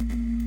you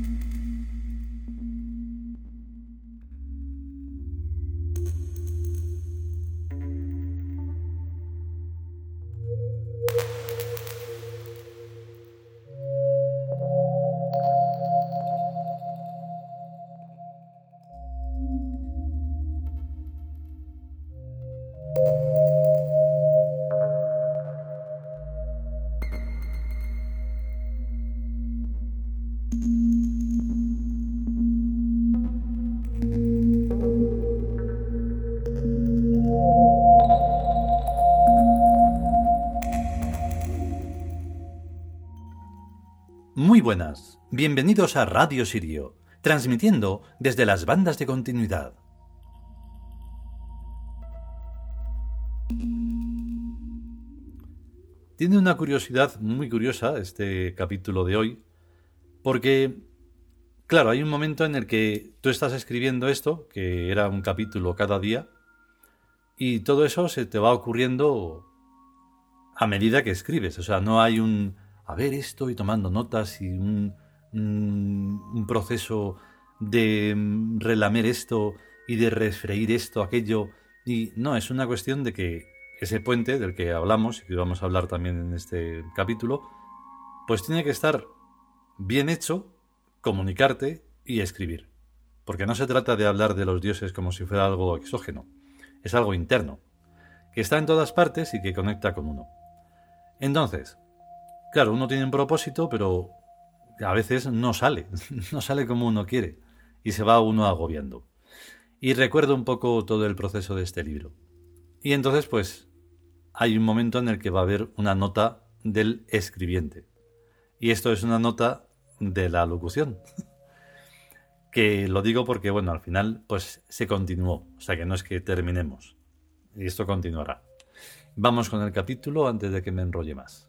Muy buenas, bienvenidos a Radio Sirio, transmitiendo desde las bandas de continuidad. Tiene una curiosidad muy curiosa este capítulo de hoy, porque, claro, hay un momento en el que tú estás escribiendo esto, que era un capítulo cada día, y todo eso se te va ocurriendo a medida que escribes, o sea, no hay un a ver esto y tomando notas y un, proceso de mm, relamer esto y de refreír esto, aquello. Y no, es una cuestión de que ese puente del que hablamos y que vamos a hablar también en este capítulo, pues tiene que estar bien hecho, comunicarte y escribir. Porque no se trata de hablar de los dioses como si fuera algo exógeno, es algo interno, que está en todas partes y que conecta con uno. Entonces, Claro, uno tiene un propósito, pero a veces no sale, no sale como uno quiere y se va uno agobiando. Y recuerdo un poco todo el proceso de este libro. Y entonces, pues, hay un momento en el que va a haber una nota del escribiente. Y esto es una nota de la locución. que lo digo porque, bueno, al final, pues se continuó. O sea que no es que terminemos. Y esto continuará. Vamos con el capítulo antes de que me enrolle más.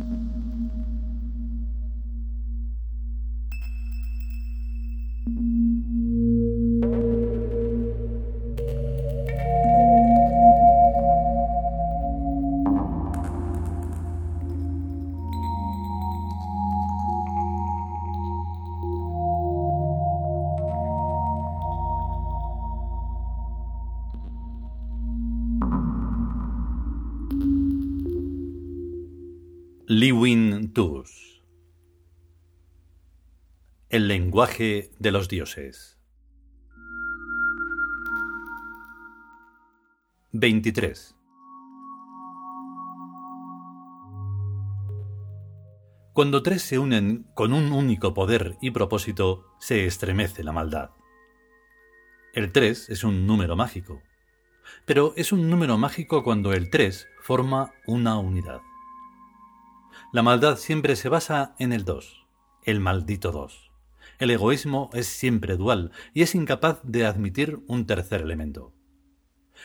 Liwin Tus El lenguaje de los dioses 23 Cuando tres se unen con un único poder y propósito, se estremece la maldad. El 3 es un número mágico, pero es un número mágico cuando el 3 forma una unidad. La maldad siempre se basa en el dos, el maldito dos. El egoísmo es siempre dual y es incapaz de admitir un tercer elemento.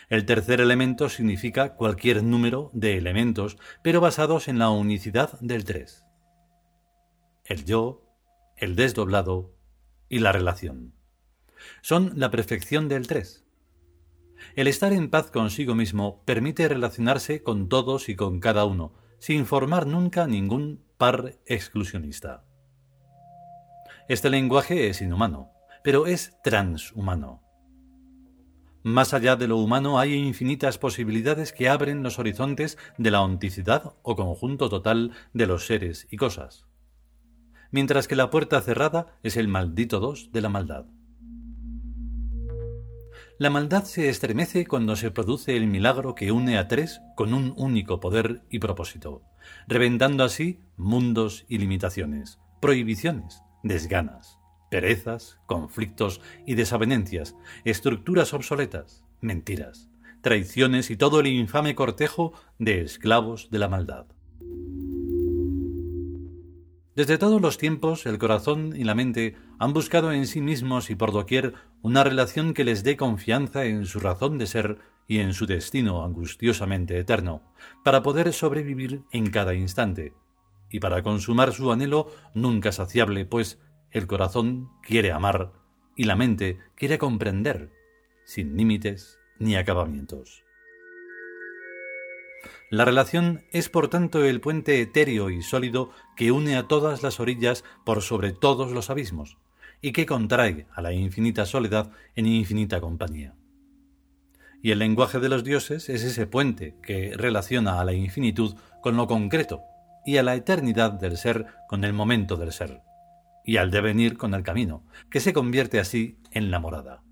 El tercer elemento significa cualquier número de elementos, pero basados en la unicidad del tres. El yo, el desdoblado y la relación. Son la perfección del tres. El estar en paz consigo mismo permite relacionarse con todos y con cada uno, sin formar nunca ningún par exclusionista. Este lenguaje es inhumano, pero es transhumano. Más allá de lo humano hay infinitas posibilidades que abren los horizontes de la onticidad o conjunto total de los seres y cosas, mientras que la puerta cerrada es el maldito dos de la maldad. La maldad se estremece cuando se produce el milagro que une a tres con un único poder y propósito, reventando así mundos y limitaciones, prohibiciones, desganas, perezas, conflictos y desavenencias, estructuras obsoletas, mentiras, traiciones y todo el infame cortejo de esclavos de la maldad. Desde todos los tiempos, el corazón y la mente han buscado en sí mismos y por doquier una relación que les dé confianza en su razón de ser y en su destino angustiosamente eterno, para poder sobrevivir en cada instante, y para consumar su anhelo nunca saciable, pues el corazón quiere amar y la mente quiere comprender, sin límites ni acabamientos. La relación es por tanto el puente etéreo y sólido que une a todas las orillas por sobre todos los abismos, y que contrae a la infinita soledad en infinita compañía. Y el lenguaje de los dioses es ese puente que relaciona a la infinitud con lo concreto y a la eternidad del ser con el momento del ser, y al devenir con el camino, que se convierte así en la morada.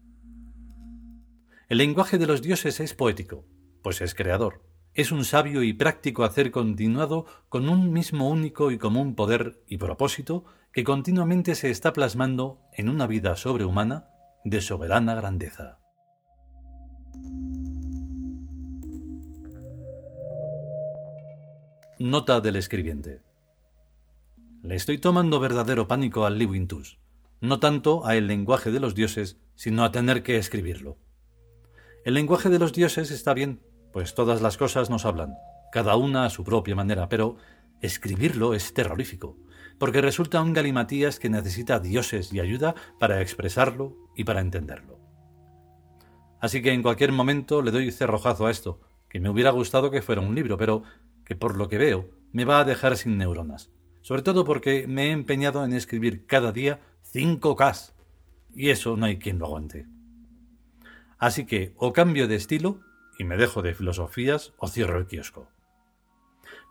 El lenguaje de los dioses es poético, pues es creador. Es un sabio y práctico hacer continuado con un mismo único y común poder y propósito que continuamente se está plasmando en una vida sobrehumana de soberana grandeza. Nota del escribiente. Le estoy tomando verdadero pánico al Liwintus, no tanto a el lenguaje de los dioses, sino a tener que escribirlo. El lenguaje de los dioses está bien, pues todas las cosas nos hablan, cada una a su propia manera, pero escribirlo es terrorífico, porque resulta un galimatías que necesita dioses y ayuda para expresarlo y para entenderlo. Así que en cualquier momento le doy cerrojazo a esto, que me hubiera gustado que fuera un libro, pero que por lo que veo me va a dejar sin neuronas, sobre todo porque me he empeñado en escribir cada día cinco Ks, y eso no hay quien lo aguante. Así que o cambio de estilo y me dejo de filosofías o cierro el kiosco.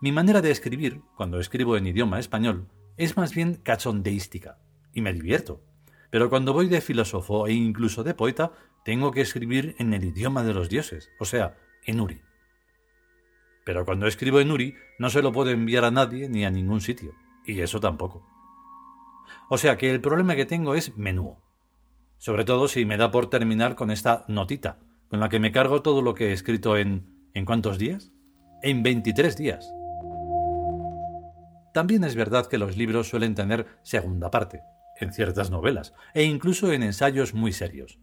Mi manera de escribir, cuando escribo en idioma español, es más bien cachondeística, y me divierto. Pero cuando voy de filósofo e incluso de poeta, tengo que escribir en el idioma de los dioses, o sea, en Uri. Pero cuando escribo en Uri, no se lo puedo enviar a nadie ni a ningún sitio, y eso tampoco. O sea que el problema que tengo es menú sobre todo si me da por terminar con esta notita, con la que me cargo todo lo que he escrito en... ¿En cuántos días? En 23 días. También es verdad que los libros suelen tener segunda parte, en ciertas novelas, e incluso en ensayos muy serios,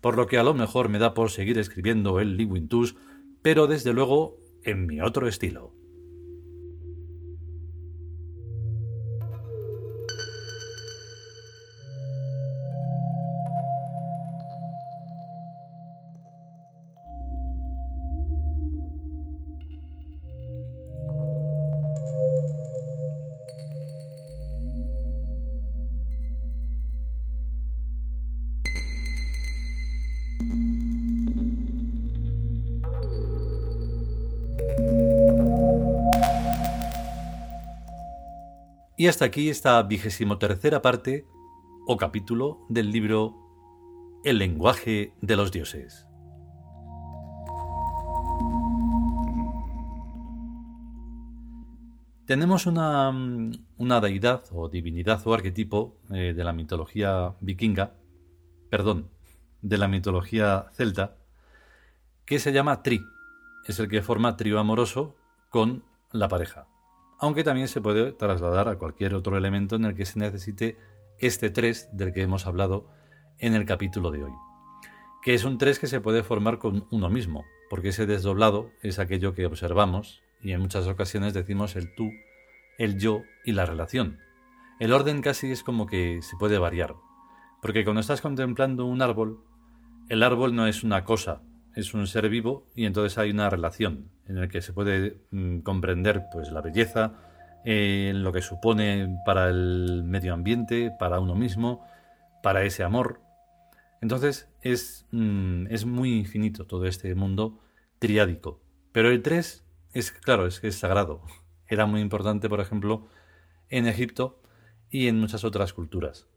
por lo que a lo mejor me da por seguir escribiendo el Liwintus, pero desde luego en mi otro estilo. Y hasta aquí esta vigésimo tercera parte o capítulo del libro El lenguaje de los dioses. Tenemos una, una, deidad o divinidad o arquetipo eh, de la mitología vikinga, perdón, de la mitología celta, que se llama Tri. Es el que forma trío amoroso con la pareja aunque también se puede trasladar a cualquier otro elemento en el que se necesite este 3 del que hemos hablado en el capítulo de hoy, que es un 3 que se puede formar con uno mismo, porque ese desdoblado es aquello que observamos y en muchas ocasiones decimos el tú, el yo y la relación. El orden casi es como que se puede variar, porque cuando estás contemplando un árbol, el árbol no es una cosa, es un ser vivo y entonces hay una relación en la que se puede mm, comprender pues la belleza, eh, lo que supone para el medio ambiente, para uno mismo, para ese amor. Entonces es, mm, es muy infinito todo este mundo triádico. Pero el 3 es, claro, es que es sagrado. Era muy importante, por ejemplo, en Egipto y en muchas otras culturas.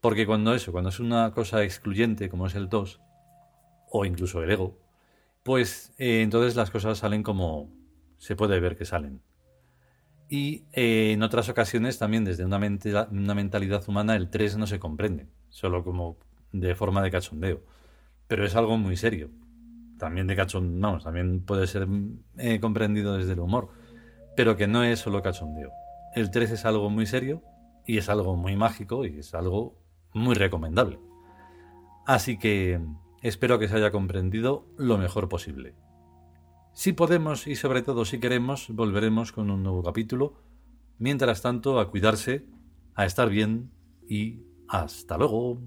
Porque cuando eso, cuando es una cosa excluyente como es el 2, o incluso el ego, pues eh, entonces las cosas salen como se puede ver que salen. Y eh, en otras ocasiones también desde una, mentalidad humana el 3 no se comprende, solo como de forma de cachondeo. Pero es algo muy serio. También de cachondeo, vamos, también puede ser eh, comprendido desde el humor, pero que no es solo cachondeo. El 3 es algo muy serio y es algo muy mágico y es algo muy recomendable. Así que Espero que se haya comprendido lo mejor posible. Si podemos y sobre todo si queremos, volveremos con un nuevo capítulo. Mientras tanto, a cuidarse, a estar bien y hasta luego.